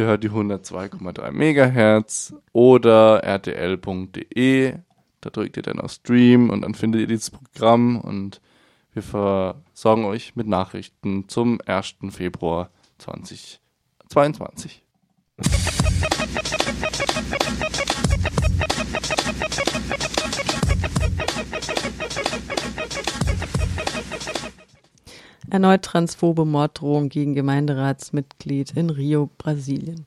ihr hört die 102,3 Megahertz oder rtl.de. Da drückt ihr dann auf Stream und dann findet ihr dieses Programm und wir versorgen euch mit Nachrichten zum 1. Februar 2022. Erneut transphobe Morddrohung gegen Gemeinderatsmitglied in Rio, Brasilien.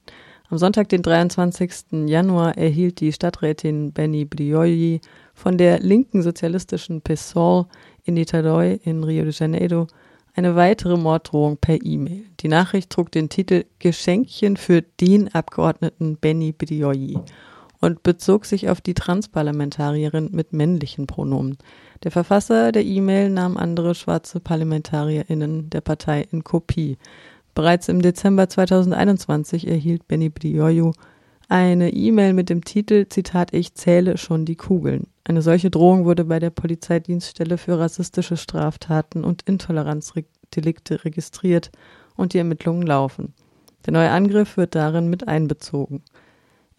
Am Sonntag, den 23. Januar, erhielt die Stadträtin Benny Brioli von der linken sozialistischen PSOL in Niterói in Rio de Janeiro eine weitere Morddrohung per E-Mail. Die Nachricht trug den Titel Geschenkchen für den Abgeordneten Benny Brioli und bezog sich auf die Transparlamentarierin mit männlichen Pronomen. Der Verfasser der E-Mail nahm andere schwarze ParlamentarierInnen der Partei in Kopie. Bereits im Dezember 2021 erhielt Benny Brioju eine E-Mail mit dem Titel, Zitat, ich zähle schon die Kugeln. Eine solche Drohung wurde bei der Polizeidienststelle für rassistische Straftaten und Intoleranzdelikte registriert und die Ermittlungen laufen. Der neue Angriff wird darin mit einbezogen.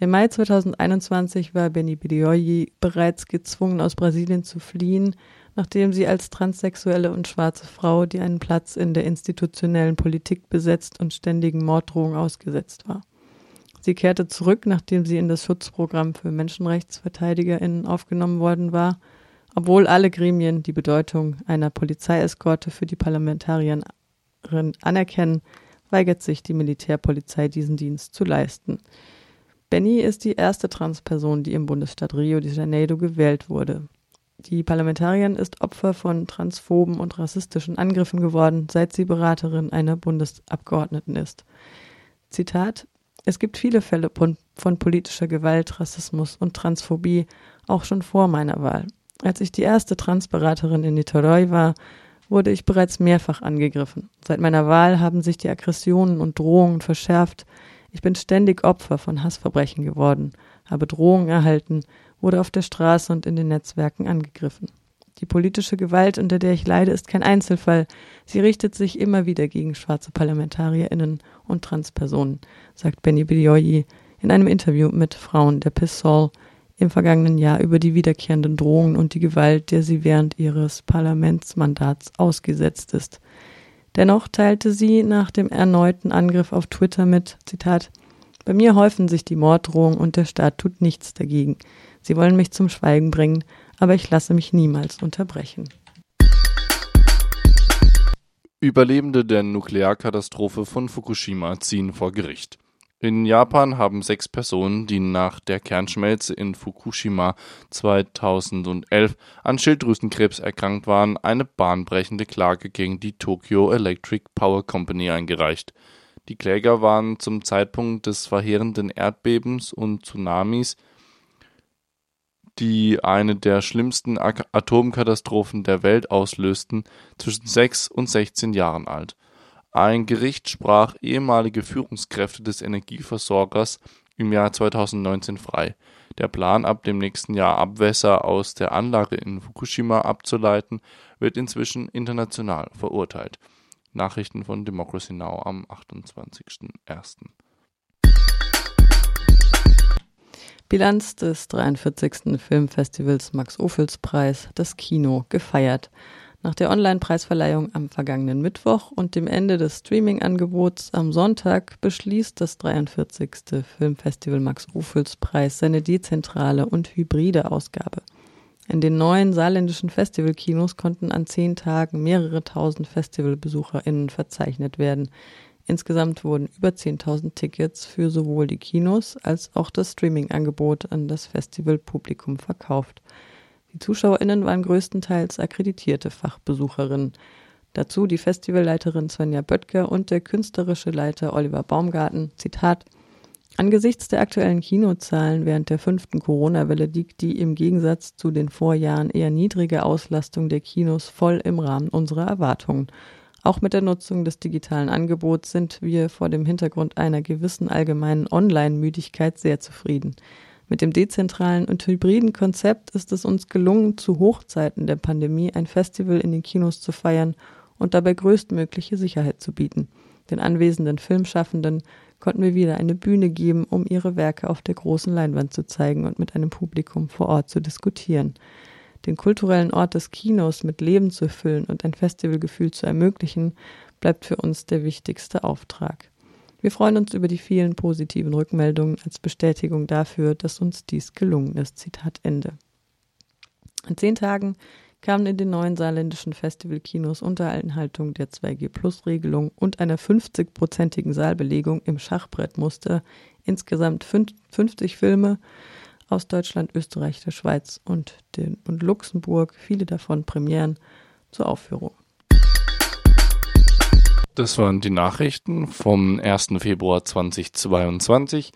Im Mai 2021 war Benny Bidioyi bereits gezwungen, aus Brasilien zu fliehen, nachdem sie als transsexuelle und schwarze Frau, die einen Platz in der institutionellen Politik besetzt und ständigen Morddrohungen ausgesetzt war. Sie kehrte zurück, nachdem sie in das Schutzprogramm für MenschenrechtsverteidigerInnen aufgenommen worden war, obwohl alle Gremien die Bedeutung einer Polizeieskorte für die Parlamentarierin anerkennen, weigert sich die Militärpolizei diesen Dienst zu leisten. Benny ist die erste Transperson, die im Bundesstaat Rio de Janeiro gewählt wurde. Die Parlamentarierin ist Opfer von transphoben und rassistischen Angriffen geworden, seit sie Beraterin einer Bundesabgeordneten ist. Zitat es gibt viele Fälle von, politischer Gewalt, Rassismus und Transphobie, auch schon vor meiner Wahl. Als ich die erste Transberaterin in Niterói war, wurde ich bereits mehrfach angegriffen. Seit meiner Wahl haben sich die Aggressionen und Drohungen verschärft. Ich bin ständig Opfer von Hassverbrechen geworden, habe Drohungen erhalten, wurde auf der Straße und in den Netzwerken angegriffen. Die politische Gewalt, unter der ich leide, ist kein Einzelfall. Sie richtet sich immer wieder gegen schwarze ParlamentarierInnen und Transpersonen, sagt Benny Bidioyi in einem Interview mit Frauen der PSOL im vergangenen Jahr über die wiederkehrenden Drohungen und die Gewalt, der sie während ihres Parlamentsmandats ausgesetzt ist. Dennoch teilte sie nach dem erneuten Angriff auf Twitter mit, Zitat, bei mir häufen sich die Morddrohungen und der Staat tut nichts dagegen. Sie wollen mich zum Schweigen bringen, aber ich lasse mich niemals unterbrechen. Überlebende der Nuklearkatastrophe von Fukushima ziehen vor Gericht. In Japan haben sechs Personen, die nach der Kernschmelze in Fukushima 2011 an Schilddrüsenkrebs erkrankt waren, eine bahnbrechende Klage gegen die Tokyo Electric Power Company eingereicht. Die Kläger waren zum Zeitpunkt des verheerenden Erdbebens und Tsunamis die eine der schlimmsten Atomkatastrophen der Welt auslösten, zwischen sechs und sechzehn Jahren alt. Ein Gericht sprach ehemalige Führungskräfte des Energieversorgers im Jahr 2019 frei. Der Plan, ab dem nächsten Jahr Abwässer aus der Anlage in Fukushima abzuleiten, wird inzwischen international verurteilt. Nachrichten von Democracy Now! am 28.01. Bilanz des 43. Filmfestivals Max-Ophüls-Preis, das Kino, gefeiert. Nach der Online-Preisverleihung am vergangenen Mittwoch und dem Ende des Streaming-Angebots am Sonntag beschließt das 43. Filmfestival Max-Ophüls-Preis seine dezentrale und hybride Ausgabe. In den neuen saarländischen Festivalkinos konnten an zehn Tagen mehrere tausend FestivalbesucherInnen verzeichnet werden. Insgesamt wurden über 10.000 Tickets für sowohl die Kinos als auch das Streaming-Angebot an das Festivalpublikum verkauft. Die ZuschauerInnen waren größtenteils akkreditierte Fachbesucherinnen. Dazu die Festivalleiterin Svenja Böttger und der künstlerische Leiter Oliver Baumgarten. Zitat Angesichts der aktuellen Kinozahlen während der fünften Corona-Welle liegt die im Gegensatz zu den Vorjahren eher niedrige Auslastung der Kinos voll im Rahmen unserer Erwartungen. Auch mit der Nutzung des digitalen Angebots sind wir vor dem Hintergrund einer gewissen allgemeinen Online-Müdigkeit sehr zufrieden. Mit dem dezentralen und hybriden Konzept ist es uns gelungen, zu Hochzeiten der Pandemie ein Festival in den Kinos zu feiern und dabei größtmögliche Sicherheit zu bieten. Den anwesenden Filmschaffenden konnten wir wieder eine Bühne geben, um ihre Werke auf der großen Leinwand zu zeigen und mit einem Publikum vor Ort zu diskutieren. Den kulturellen Ort des Kinos mit Leben zu füllen und ein Festivalgefühl zu ermöglichen, bleibt für uns der wichtigste Auftrag. Wir freuen uns über die vielen positiven Rückmeldungen als Bestätigung dafür, dass uns dies gelungen ist. Zitat Ende. In zehn Tagen kamen in den neuen saarländischen Festivalkinos unter Einhaltung der 2G-Plus-Regelung und einer 50-prozentigen Saalbelegung im Schachbrettmuster insgesamt 50 Filme aus Deutschland, Österreich, der Schweiz und, den, und Luxemburg, viele davon Premieren, zur Aufführung. Das waren die Nachrichten vom 1. Februar 2022.